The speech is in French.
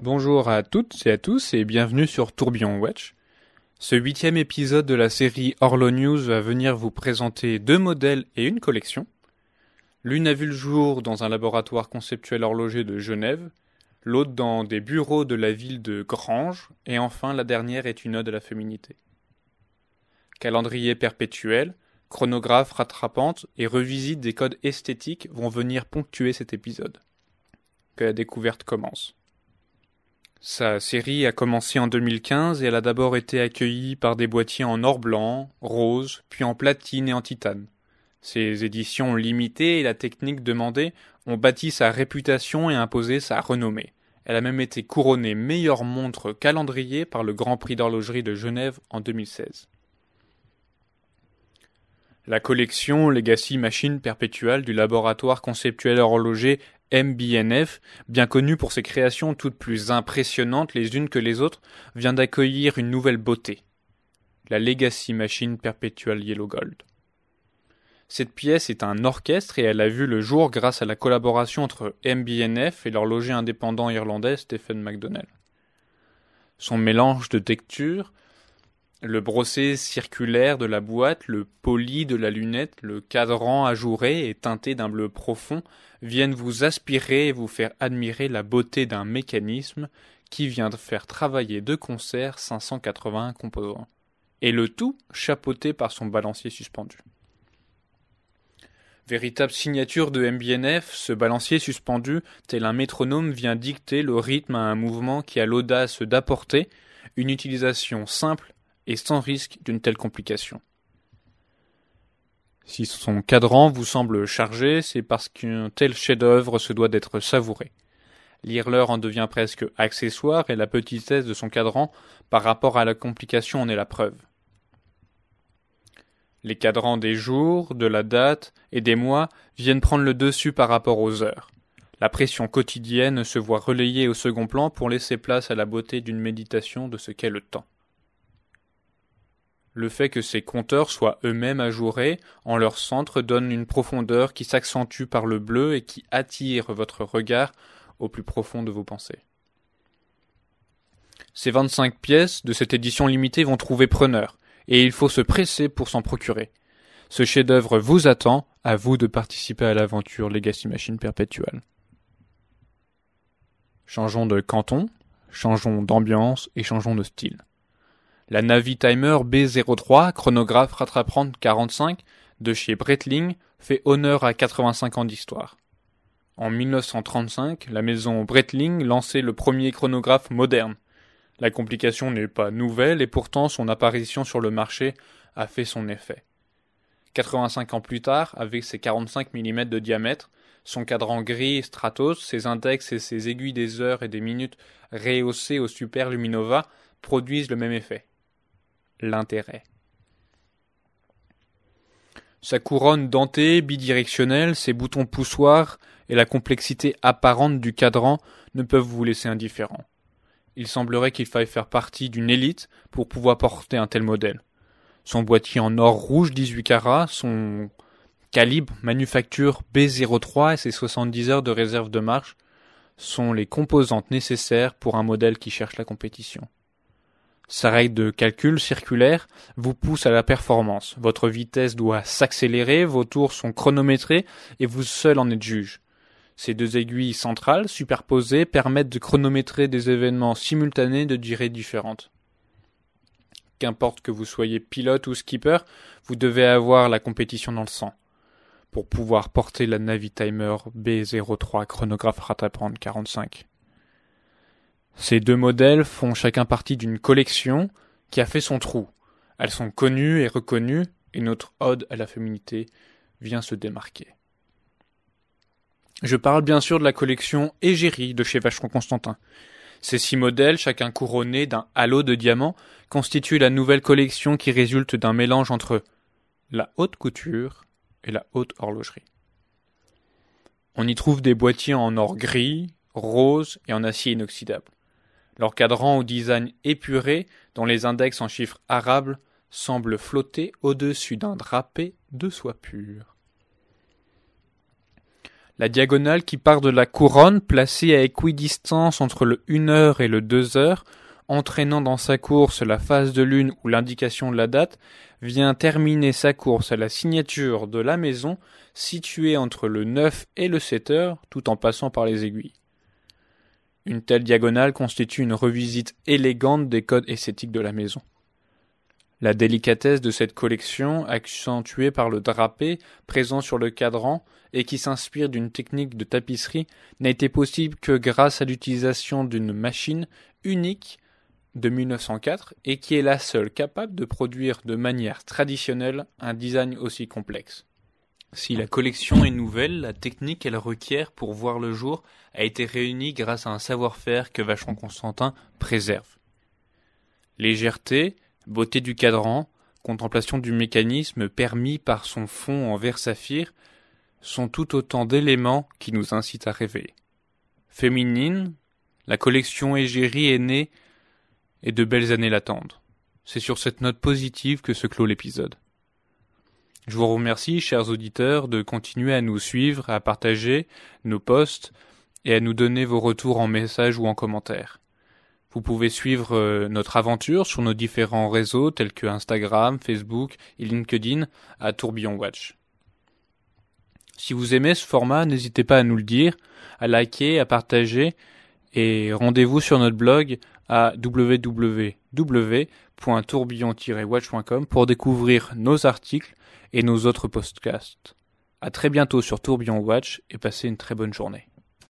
Bonjour à toutes et à tous et bienvenue sur Tourbillon Watch. Ce huitième épisode de la série Orlo News va venir vous présenter deux modèles et une collection. L'une a vu le jour dans un laboratoire conceptuel horloger de Genève, l'autre dans des bureaux de la ville de Granges, et enfin la dernière est une ode à la féminité. Calendrier perpétuel, chronographe rattrapante et revisite des codes esthétiques vont venir ponctuer cet épisode. Que la découverte commence. Sa série a commencé en 2015 et elle a d'abord été accueillie par des boîtiers en or blanc, rose, puis en platine et en titane. Ses éditions limitées et la technique demandée ont bâti sa réputation et imposé sa renommée. Elle a même été couronnée meilleure montre calendrier par le Grand Prix d'horlogerie de Genève en 2016. La collection Legacy Machine Perpetual du laboratoire conceptuel horloger MBNF, bien connu pour ses créations toutes plus impressionnantes les unes que les autres, vient d'accueillir une nouvelle beauté. La Legacy Machine Perpetual Yellow Gold. Cette pièce est un orchestre et elle a vu le jour grâce à la collaboration entre MBNF et l'horloger indépendant irlandais Stephen McDonnell. Son mélange de textures, le brossé circulaire de la boîte, le poli de la lunette, le cadran ajouré et teinté d'un bleu profond viennent vous aspirer et vous faire admirer la beauté d'un mécanisme qui vient de faire travailler de concert 581 composants. Et le tout chapeauté par son balancier suspendu. Véritable signature de MBNF, ce balancier suspendu, tel un métronome, vient dicter le rythme à un mouvement qui a l'audace d'apporter une utilisation simple et sans risque d'une telle complication. Si son cadran vous semble chargé, c'est parce qu'un tel chef-d'œuvre se doit d'être savouré. Lire l'heure en devient presque accessoire et la petitesse de son cadran par rapport à la complication en est la preuve. Les cadrans des jours, de la date et des mois viennent prendre le dessus par rapport aux heures. La pression quotidienne se voit relayée au second plan pour laisser place à la beauté d'une méditation de ce qu'est le temps le fait que ces compteurs soient eux-mêmes ajourés en leur centre donne une profondeur qui s'accentue par le bleu et qui attire votre regard au plus profond de vos pensées. Ces 25 pièces de cette édition limitée vont trouver preneur, et il faut se presser pour s'en procurer. Ce chef-d'œuvre vous attend, à vous de participer à l'aventure Legacy Machine perpétuelle. Changeons de canton, changeons d'ambiance et changeons de style. La Navitimer B03, chronographe rattrapante 45 de chez Breitling, fait honneur à 85 ans d'histoire. En 1935, la maison Breitling lançait le premier chronographe moderne. La complication n'est pas nouvelle et pourtant son apparition sur le marché a fait son effet. 85 ans plus tard, avec ses 45 mm de diamètre, son cadran gris Stratos, ses index et ses aiguilles des heures et des minutes rehaussées au Super Luminova produisent le même effet l'intérêt. Sa couronne dentée, bidirectionnelle, ses boutons poussoirs et la complexité apparente du cadran ne peuvent vous laisser indifférent. Il semblerait qu'il faille faire partie d'une élite pour pouvoir porter un tel modèle. Son boîtier en or rouge 18 carats, son calibre manufacture B03 et ses 70 heures de réserve de marche sont les composantes nécessaires pour un modèle qui cherche la compétition. Sa règle de calcul circulaire vous pousse à la performance. Votre vitesse doit s'accélérer, vos tours sont chronométrés et vous seul en êtes juge. Ces deux aiguilles centrales superposées permettent de chronométrer des événements simultanés de durées différentes. Qu'importe que vous soyez pilote ou skipper, vous devez avoir la compétition dans le sang. Pour pouvoir porter la Navitimer B03 chronographe rattrapante 45. Ces deux modèles font chacun partie d'une collection qui a fait son trou. Elles sont connues et reconnues, et notre ode à la féminité vient se démarquer. Je parle bien sûr de la collection Égérie de chez Vacheron Constantin. Ces six modèles, chacun couronné d'un halo de diamants, constituent la nouvelle collection qui résulte d'un mélange entre la haute couture et la haute horlogerie. On y trouve des boîtiers en or gris, rose et en acier inoxydable. Leur cadran au design épuré, dont les index en chiffres arables, semblent flotter au-dessus d'un drapé de soie pure. La diagonale qui part de la couronne, placée à équidistance entre le 1 heure et le 2 heures, entraînant dans sa course la phase de lune ou l'indication de la date, vient terminer sa course à la signature de la maison située entre le 9 et le 7 heures, tout en passant par les aiguilles. Une telle diagonale constitue une revisite élégante des codes esthétiques de la maison. La délicatesse de cette collection, accentuée par le drapé présent sur le cadran et qui s'inspire d'une technique de tapisserie, n'a été possible que grâce à l'utilisation d'une machine unique de 1904 et qui est la seule capable de produire de manière traditionnelle un design aussi complexe. Si la collection est nouvelle, la technique qu'elle requiert pour voir le jour a été réunie grâce à un savoir-faire que Vachon Constantin préserve. Légèreté, beauté du cadran, contemplation du mécanisme permis par son fond en verre saphir sont tout autant d'éléments qui nous incitent à rêver. Féminine, la collection égérie est née et de belles années l'attendent. C'est sur cette note positive que se clôt l'épisode. Je vous remercie, chers auditeurs, de continuer à nous suivre, à partager nos posts et à nous donner vos retours en message ou en commentaire. Vous pouvez suivre euh, notre aventure sur nos différents réseaux tels que Instagram, Facebook et LinkedIn à Tourbillon Watch. Si vous aimez ce format, n'hésitez pas à nous le dire, à liker, à partager et rendez-vous sur notre blog à www.tourbillon-watch.com pour découvrir nos articles et nos autres podcasts. À très bientôt sur Tourbillon Watch et passez une très bonne journée.